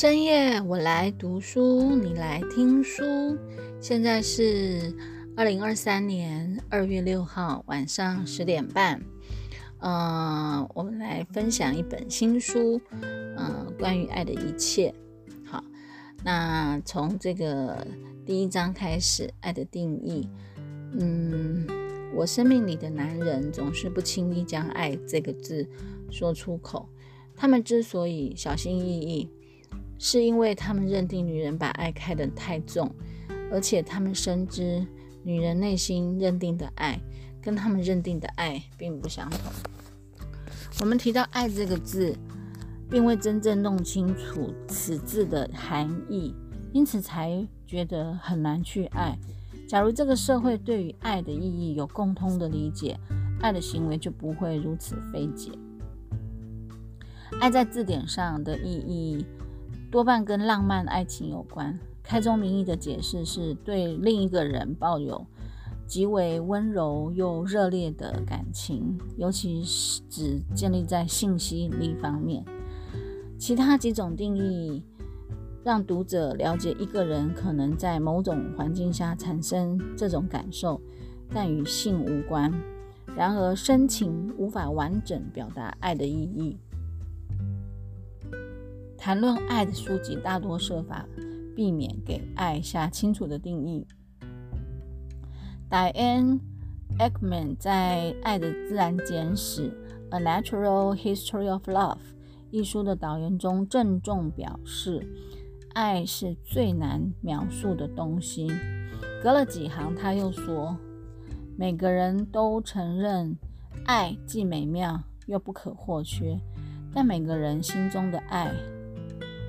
深夜，我来读书，你来听书。现在是二零二三年二月六号晚上十点半。嗯，我们来分享一本新书，嗯，关于爱的一切。好，那从这个第一章开始，爱的定义。嗯，我生命里的男人总是不轻易将“爱”这个字说出口。他们之所以小心翼翼。是因为他们认定女人把爱看得太重，而且他们深知女人内心认定的爱跟他们认定的爱并不相同。我们提到“爱”这个字，并未真正弄清楚此字的含义，因此才觉得很难去爱。假如这个社会对于爱的意义有共通的理解，爱的行为就不会如此费解。爱在字典上的意义。多半跟浪漫爱情有关。开宗明义的解释是对另一个人抱有极为温柔又热烈的感情，尤其是只建立在性吸引力方面。其他几种定义让读者了解一个人可能在某种环境下产生这种感受，但与性无关。然而，深情无法完整表达爱的意义。谈论爱的书籍大多设法避免给爱下清楚的定义。Diane Ekman 在《爱的自然简史》（A Natural History of Love） 一书的导言中郑重表示：“爱是最难描述的东西。”隔了几行，他又说：“每个人都承认爱既美妙又不可或缺，但每个人心中的爱。”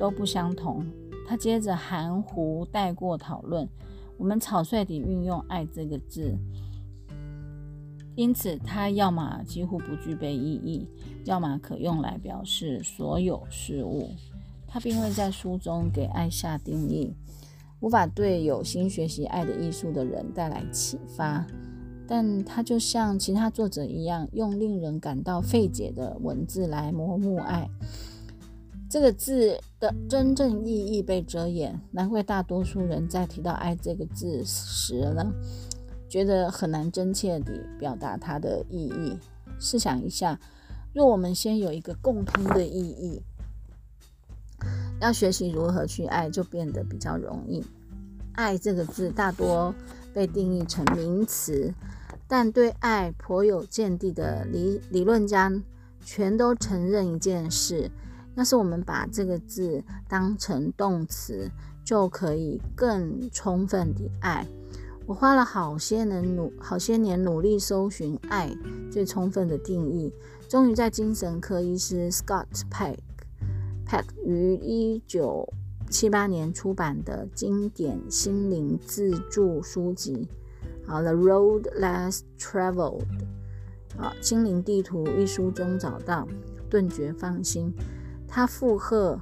都不相同。他接着含糊带过讨论，我们草率地运用“爱”这个字，因此它要么几乎不具备意义，要么可用来表示所有事物。他并未在书中给爱下定义，无法对有心学习爱的艺术的人带来启发。但他就像其他作者一样，用令人感到费解的文字来模糊爱。这个字的真正意义被遮掩，难怪大多数人在提到“爱”这个字时呢，觉得很难真切地表达它的意义。试想一下，若我们先有一个共通的意义，要学习如何去爱，就变得比较容易。“爱”这个字大多被定义成名词，但对爱颇有见地的理理论家，全都承认一件事。要是我们把这个字当成动词，就可以更充分地爱。我花了好些年努好些年努力搜寻爱最充分的定义，终于在精神科医师 Scott Peck Peck 于一九七八年出版的经典心灵自助书籍《好 The Road Less Traveled》好心灵地图一书中找到，顿觉放心。他附和，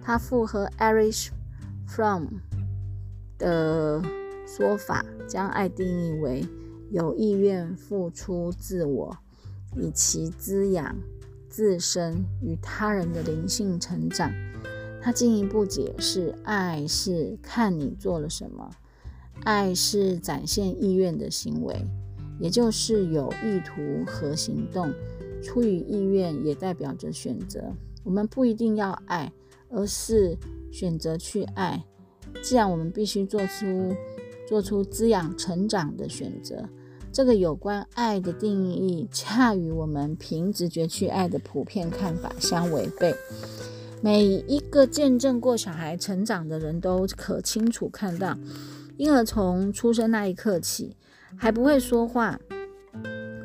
他附和 Erich Fromm 的说法，将爱定义为有意愿付出自我，以其滋养自身与他人的灵性成长。他进一步解释，爱是看你做了什么，爱是展现意愿的行为，也就是有意图和行动。出于意愿，也代表着选择。我们不一定要爱，而是选择去爱。既然我们必须做出做出滋养成长的选择，这个有关爱的定义，恰与我们凭直觉去爱的普遍看法相违背。每一个见证过小孩成长的人都可清楚看到，婴儿从出生那一刻起还不会说话，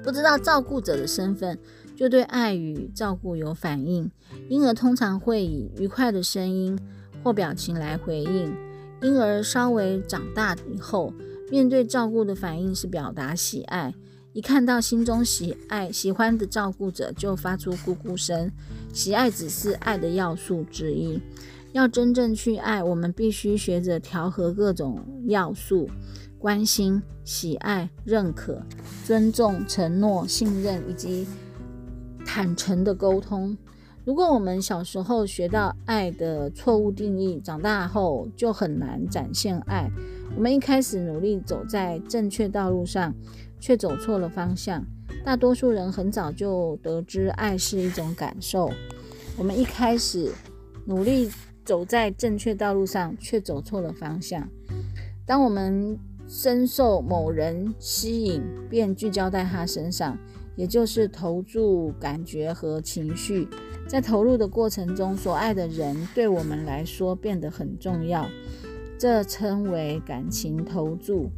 不知道照顾者的身份。就对爱与照顾有反应，婴儿通常会以愉快的声音或表情来回应。婴儿稍微长大以后，面对照顾的反应是表达喜爱，一看到心中喜爱、喜欢的照顾者，就发出咕咕声。喜爱只是爱的要素之一。要真正去爱，我们必须学着调和各种要素：关心、喜爱、认可、尊重、承诺、信任以及。坦诚的沟通，如果我们小时候学到爱的错误定义，长大后就很难展现爱。我们一开始努力走在正确道路上，却走错了方向。大多数人很早就得知爱是一种感受。我们一开始努力走在正确道路上，却走错了方向。当我们深受某人吸引，便聚焦在他身上，也就是投注感觉和情绪。在投入的过程中，所爱的人对我们来说变得很重要，这称为感情投注。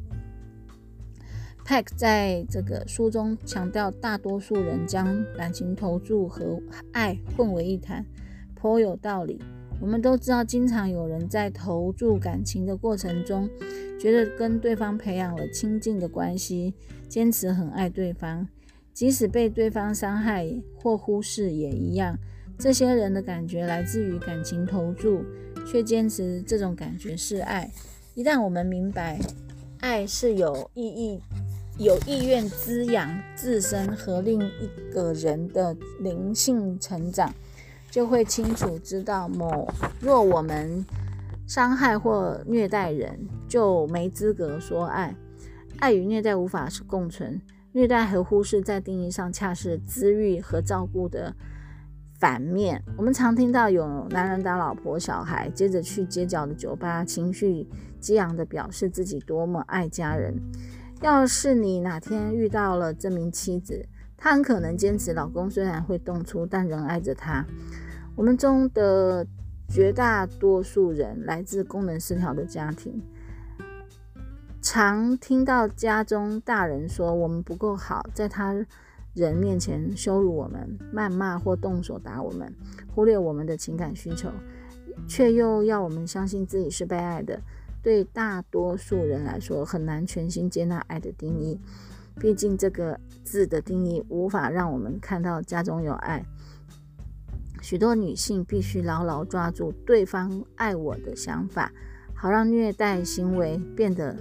Pack 在这个书中强调，大多数人将感情投注和爱混为一谈，颇有道理。我们都知道，经常有人在投注感情的过程中，觉得跟对方培养了亲近的关系，坚持很爱对方，即使被对方伤害或忽视也一样。这些人的感觉来自于感情投注，却坚持这种感觉是爱。一旦我们明白爱是有意义、有意愿滋养自身和另一个人的灵性成长，就会清楚知道，某若我们伤害或虐待人，就没资格说爱。爱与虐待无法共存，虐待和忽视在定义上恰是滋育和照顾的。反面，我们常听到有男人打老婆、小孩，接着去街角的酒吧，情绪激昂地表示自己多么爱家人。要是你哪天遇到了这名妻子，她很可能坚持老公虽然会动粗，但仍爱着她。我们中的绝大多数人来自功能失调的家庭，常听到家中大人说我们不够好，在他。人面前羞辱我们、谩骂或动手打我们，忽略我们的情感需求，却又要我们相信自己是被爱的。对大多数人来说，很难全心接纳爱的定义。毕竟这个字的定义无法让我们看到家中有爱。许多女性必须牢牢抓住对方爱我的想法，好让虐待行为变得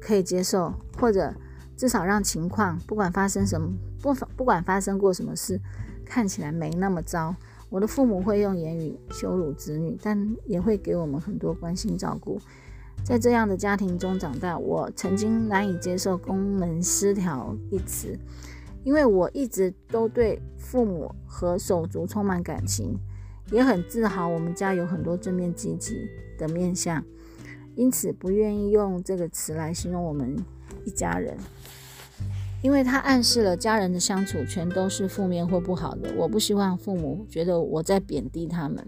可以接受，或者至少让情况不管发生什么。不不管发生过什么事，看起来没那么糟。我的父母会用言语羞辱子女，但也会给我们很多关心照顾。在这样的家庭中长大，我曾经难以接受“功能失调”一词，因为我一直都对父母和手足充满感情，也很自豪我们家有很多正面积极的面相，因此不愿意用这个词来形容我们一家人。因为它暗示了家人的相处全都是负面或不好的。我不希望父母觉得我在贬低他们。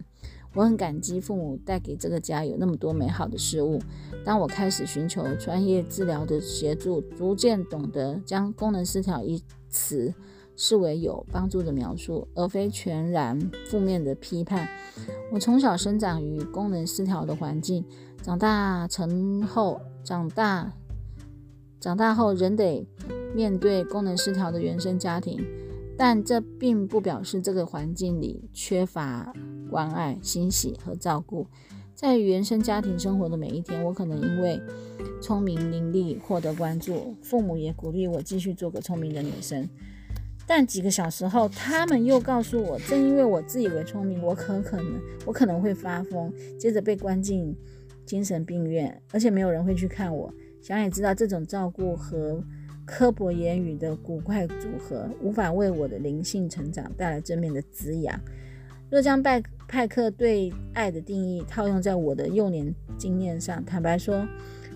我很感激父母带给这个家有那么多美好的事物。当我开始寻求专业治疗的协助，逐渐懂得将功能失调一词视为有帮助的描述，而非全然负面的批判。我从小生长于功能失调的环境，长大成后，长大长大后仍得。面对功能失调的原生家庭，但这并不表示这个环境里缺乏关爱、欣喜和照顾。在原生家庭生活的每一天，我可能因为聪明伶俐获得关注，父母也鼓励我继续做个聪明的女生。但几个小时后，他们又告诉我，正因为我自以为聪明，我可可能我可能会发疯，接着被关进精神病院，而且没有人会去看我。想也知道，这种照顾和刻薄言语的古怪组合，无法为我的灵性成长带来正面的滋养。若将拜派克对爱的定义套用在我的幼年经验上，坦白说，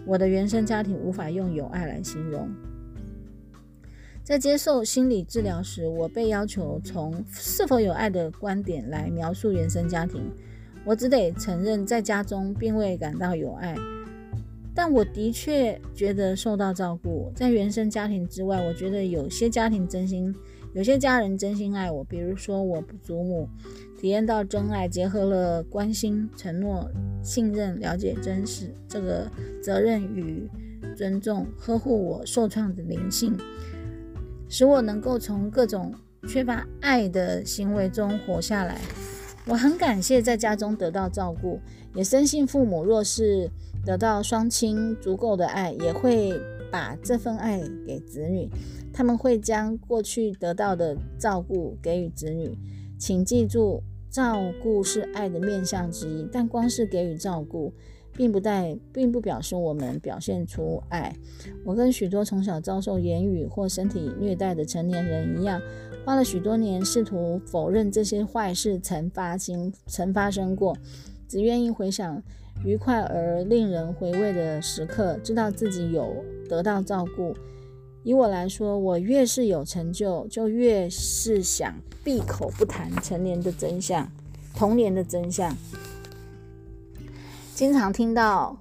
我的原生家庭无法用有爱来形容。在接受心理治疗时，我被要求从是否有爱的观点来描述原生家庭。我只得承认，在家中并未感到有爱。但我的确觉得受到照顾，在原生家庭之外，我觉得有些家庭真心，有些家人真心爱我。比如说，我祖母体验到真爱，结合了关心、承诺、信任、了解真实这个责任与尊重，呵护我受创的灵性，使我能够从各种缺乏爱的行为中活下来。我很感谢在家中得到照顾，也深信父母若是。得到双亲足够的爱，也会把这份爱给子女。他们会将过去得到的照顾给予子女。请记住，照顾是爱的面向之一，但光是给予照顾，并不代，并不表示我们表现出爱。我跟许多从小遭受言语或身体虐待的成年人一样，花了许多年试图否认这些坏事曾发生，曾发生过，只愿意回想愉快而令人回味的时刻，知道自己有得到照顾。以我来说，我越是有成就，就越是想闭口不谈成年的真相、童年的真相。经常听到，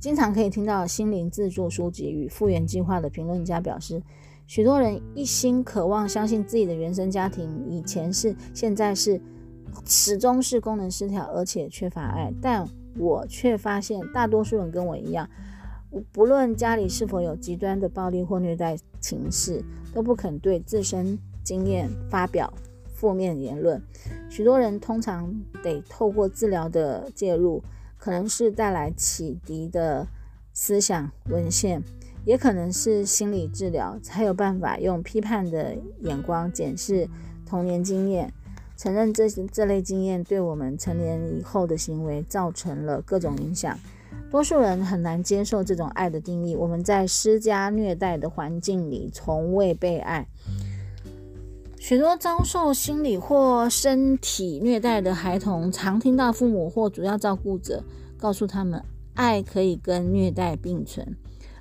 经常可以听到心灵自助书籍与复原计划的评论家表示，许多人一心渴望相信自己的原生家庭以前是、现在是、始终是功能失调，而且缺乏爱。但我却发现，大多数人跟我一样。不论家里是否有极端的暴力或虐待情势，都不肯对自身经验发表负面言论。许多人通常得透过治疗的介入，可能是带来启迪的思想文献，也可能是心理治疗，才有办法用批判的眼光检视童年经验，承认这这类经验对我们成年以后的行为造成了各种影响。多数人很难接受这种爱的定义。我们在施加虐待的环境里，从未被爱。许多遭受心理或身体虐待的孩童，常听到父母或主要照顾者告诉他们，爱可以跟虐待并存。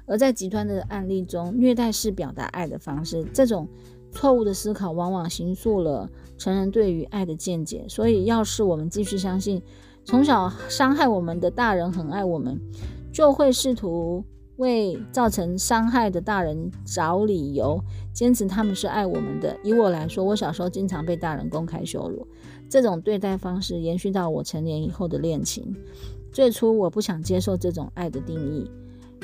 而在极端的案例中，虐待是表达爱的方式。这种错误的思考往往形塑了成人对于爱的见解。所以，要是我们继续相信，从小伤害我们的大人很爱我们，就会试图为造成伤害的大人找理由，坚持他们是爱我们的。以我来说，我小时候经常被大人公开羞辱，这种对待方式延续到我成年以后的恋情。最初我不想接受这种爱的定义，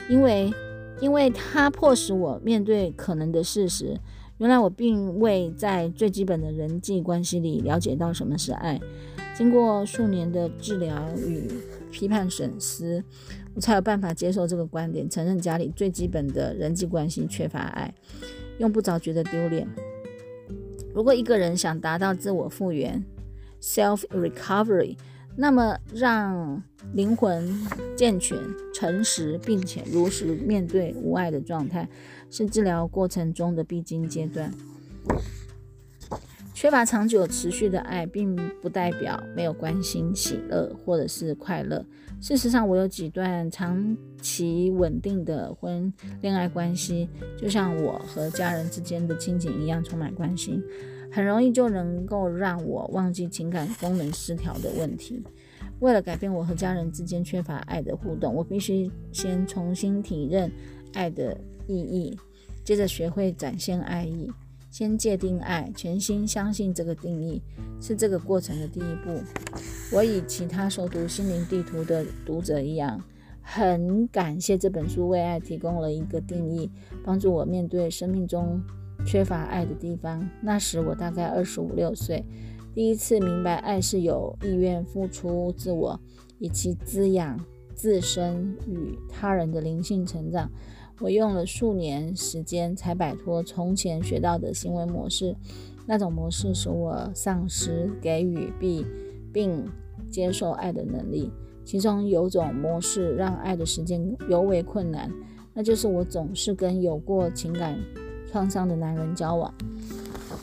因为因为它迫使我面对可能的事实：原来我并未在最基本的人际关系里了解到什么是爱。经过数年的治疗与批判审思，我才有办法接受这个观点，承认家里最基本的人际关系缺乏爱，用不着觉得丢脸。如果一个人想达到自我复原 （self recovery），那么让灵魂健全、诚实，并且如实面对无爱的状态，是治疗过程中的必经阶段。缺乏长久持续的爱，并不代表没有关心、喜乐或者是快乐。事实上，我有几段长期稳定的婚恋爱关系，就像我和家人之间的亲情一样，充满关心，很容易就能够让我忘记情感功能失调的问题。为了改变我和家人之间缺乏爱的互动，我必须先重新体认爱的意义，接着学会展现爱意。先界定爱，全心相信这个定义是这个过程的第一步。我与其他熟读心灵地图的读者一样，很感谢这本书为爱提供了一个定义，帮助我面对生命中缺乏爱的地方。那时我大概二十五六岁，第一次明白爱是有意愿付出自我，以其滋养自身与他人的灵性成长。我用了数年时间才摆脱从前学到的行为模式，那种模式使我丧失给予并并接受爱的能力。其中有种模式让爱的时间尤为困难，那就是我总是跟有过情感创伤的男人交往。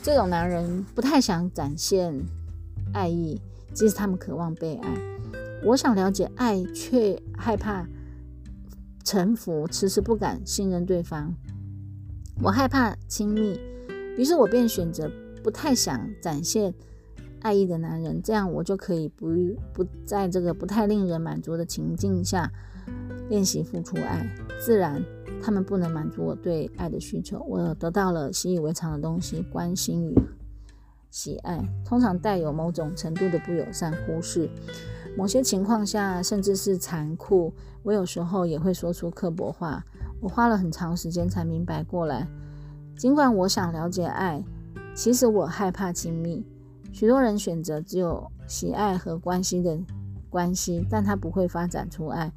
这种男人不太想展现爱意，即使他们渴望被爱。我想了解爱，却害怕。臣服，迟迟不敢信任对方。我害怕亲密，于是我便选择不太想展现爱意的男人，这样我就可以不不在这个不太令人满足的情境下练习付出爱。自然，他们不能满足我对爱的需求。我得到了习以为常的东西——关心与喜爱，通常带有某种程度的不友善、忽视。某些情况下，甚至是残酷。我有时候也会说出刻薄话。我花了很长时间才明白过来。尽管我想了解爱，其实我害怕亲密。许多人选择只有喜爱和关心的关系，但他不会发展出爱，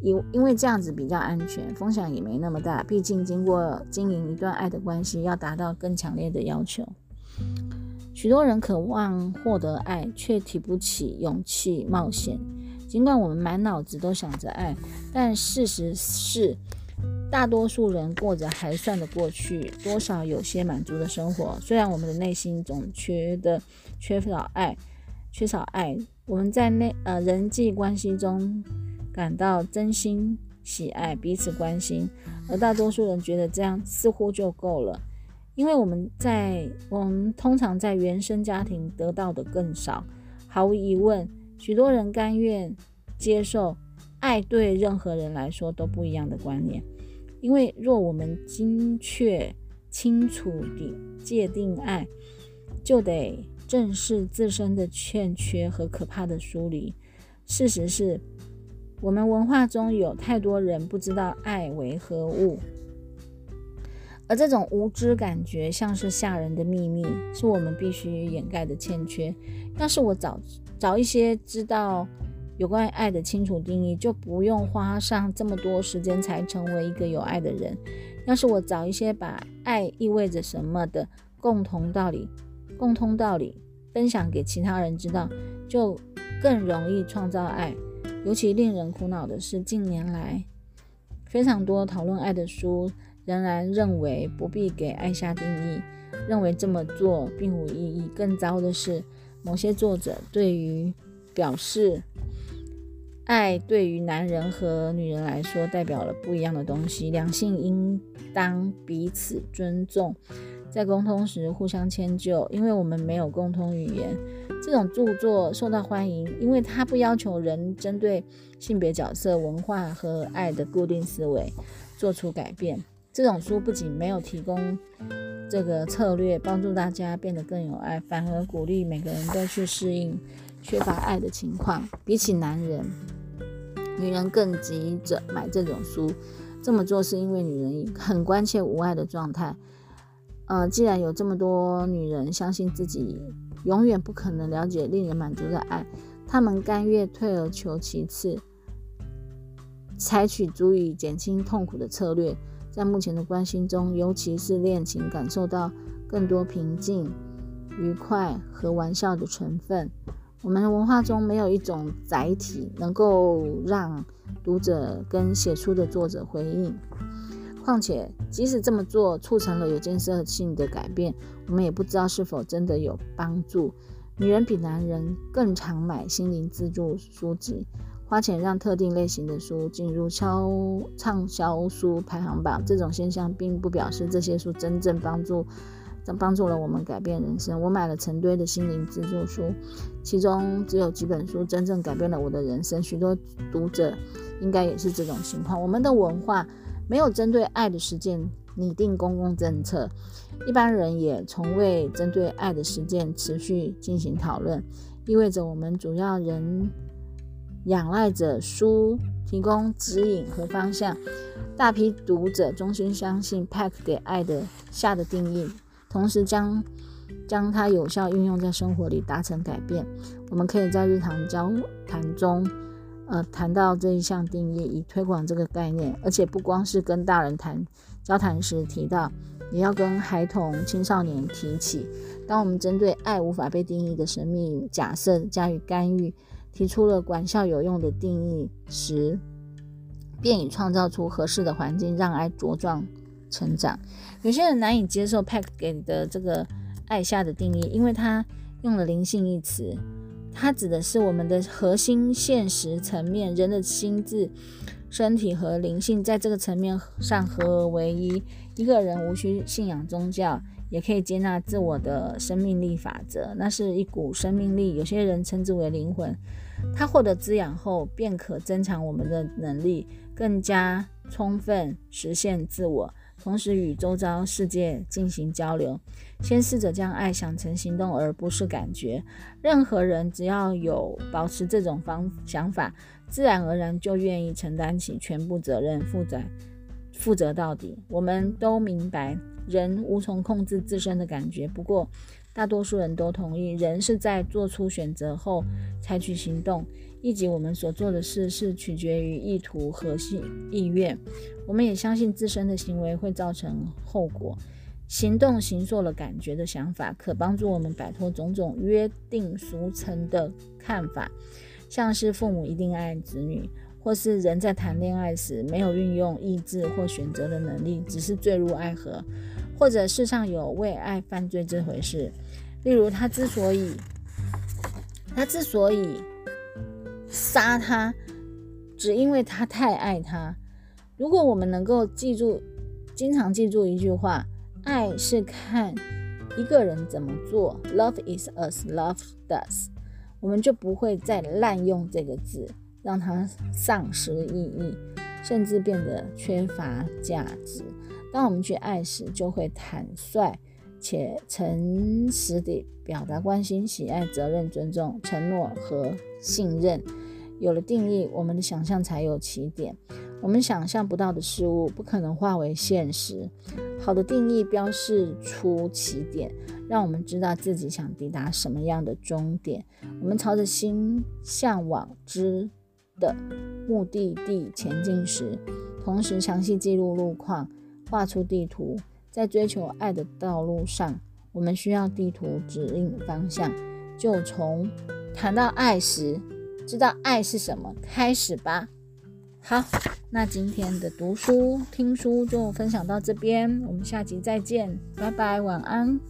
因因为这样子比较安全，风险也没那么大。毕竟经过经营一段爱的关系，要达到更强烈的要求。许多人渴望获得爱，却提不起勇气冒险。尽管我们满脑子都想着爱，但事实是，大多数人过着还算得过去、多少有些满足的生活。虽然我们的内心总觉得缺少爱，缺少爱，我们在内呃人际关系中感到真心喜爱、彼此关心，而大多数人觉得这样似乎就够了。因为我们在我们通常在原生家庭得到的更少，毫无疑问，许多人甘愿接受爱对任何人来说都不一样的观念。因为若我们精确清楚地界定爱，就得正视自身的欠缺和可怕的疏离。事实是，我们文化中有太多人不知道爱为何物。而这种无知感觉像是吓人的秘密，是我们必须掩盖的欠缺。要是我早早一些知道有关爱的清楚定义，就不用花上这么多时间才成为一个有爱的人。要是我早一些把爱意味着什么的共同道理、共通道理分享给其他人知道，就更容易创造爱。尤其令人苦恼的是，近年来非常多讨论爱的书。仍然认为不必给爱下定义，认为这么做并无意义。更糟的是，某些作者对于表示爱对于男人和女人来说代表了不一样的东西。两性应当彼此尊重，在沟通时互相迁就，因为我们没有共同语言。这种著作受到欢迎，因为它不要求人针对性别角色、文化和爱的固定思维做出改变。这种书不仅没有提供这个策略帮助大家变得更有爱，反而鼓励每个人都去适应缺乏爱的情况。比起男人，女人更急着买这种书。这么做是因为女人很关切无爱的状态。呃，既然有这么多女人相信自己永远不可能了解令人满足的爱，她们甘愿退而求其次，采取足以减轻痛苦的策略。在目前的关系中，尤其是恋情，感受到更多平静、愉快和玩笑的成分。我们的文化中没有一种载体能够让读者跟写书的作者回应。况且，即使这么做促成了有建设性的改变，我们也不知道是否真的有帮助。女人比男人更常买心灵自助书籍。花钱让特定类型的书进入销畅销书排行榜，这种现象并不表示这些书真正帮助帮助了我们改变人生。我买了成堆的心灵自助书，其中只有几本书真正改变了我的人生。许多读者应该也是这种情况。我们的文化没有针对爱的实践拟定公共政策，一般人也从未针对爱的实践持续进行讨论，意味着我们主要人。仰赖着书提供指引和方向，大批读者衷心相信 Pack 给爱的下的定义，同时将将它有效运用在生活里，达成改变。我们可以在日常交谈中，呃，谈到这一项定义，以推广这个概念。而且不光是跟大人谈交谈时提到，也要跟孩童、青少年提起。当我们针对爱无法被定义的神秘假设加以干预。提出了管教有用的定义时，便已创造出合适的环境，让爱茁壮成长。有些人难以接受 Pack 给的这个爱下的定义，因为他用了灵性一词，它指的是我们的核心现实层面，人的心智、身体和灵性在这个层面上合而为一。一个人无需信仰宗教。也可以接纳自我的生命力法则，那是一股生命力，有些人称之为灵魂。它获得滋养后，便可增强我们的能力，更加充分实现自我，同时与周遭世界进行交流。先试着将爱想成行动，而不是感觉。任何人只要有保持这种方想法，自然而然就愿意承担起全部责任，负责负责到底。我们都明白。人无从控制自身的感觉，不过大多数人都同意，人是在做出选择后采取行动，以及我们所做的事是取决于意图和意意愿。我们也相信自身的行为会造成后果，行动形塑了感觉的想法，可帮助我们摆脱种种约定俗成的看法，像是父母一定爱子女，或是人在谈恋爱时没有运用意志或选择的能力，只是坠入爱河，或者世上有为爱犯罪这回事。例如，他之所以他之所以杀他，只因为他太爱他。如果我们能够记住，经常记住一句话。爱是看一个人怎么做，Love is as love does，我们就不会再滥用这个字，让它丧失意义，甚至变得缺乏价值。当我们去爱时，就会坦率且诚实地表达关心、喜爱、责任、尊重、承诺和信任。有了定义，我们的想象才有起点。我们想象不到的事物不可能化为现实。好的定义标示出起点，让我们知道自己想抵达什么样的终点。我们朝着心向往之的目的地前进时，同时详细记录路况，画出地图。在追求爱的道路上，我们需要地图指引方向。就从谈到爱时，知道爱是什么开始吧。好。那今天的读书听书就分享到这边，我们下集再见，拜拜，晚安。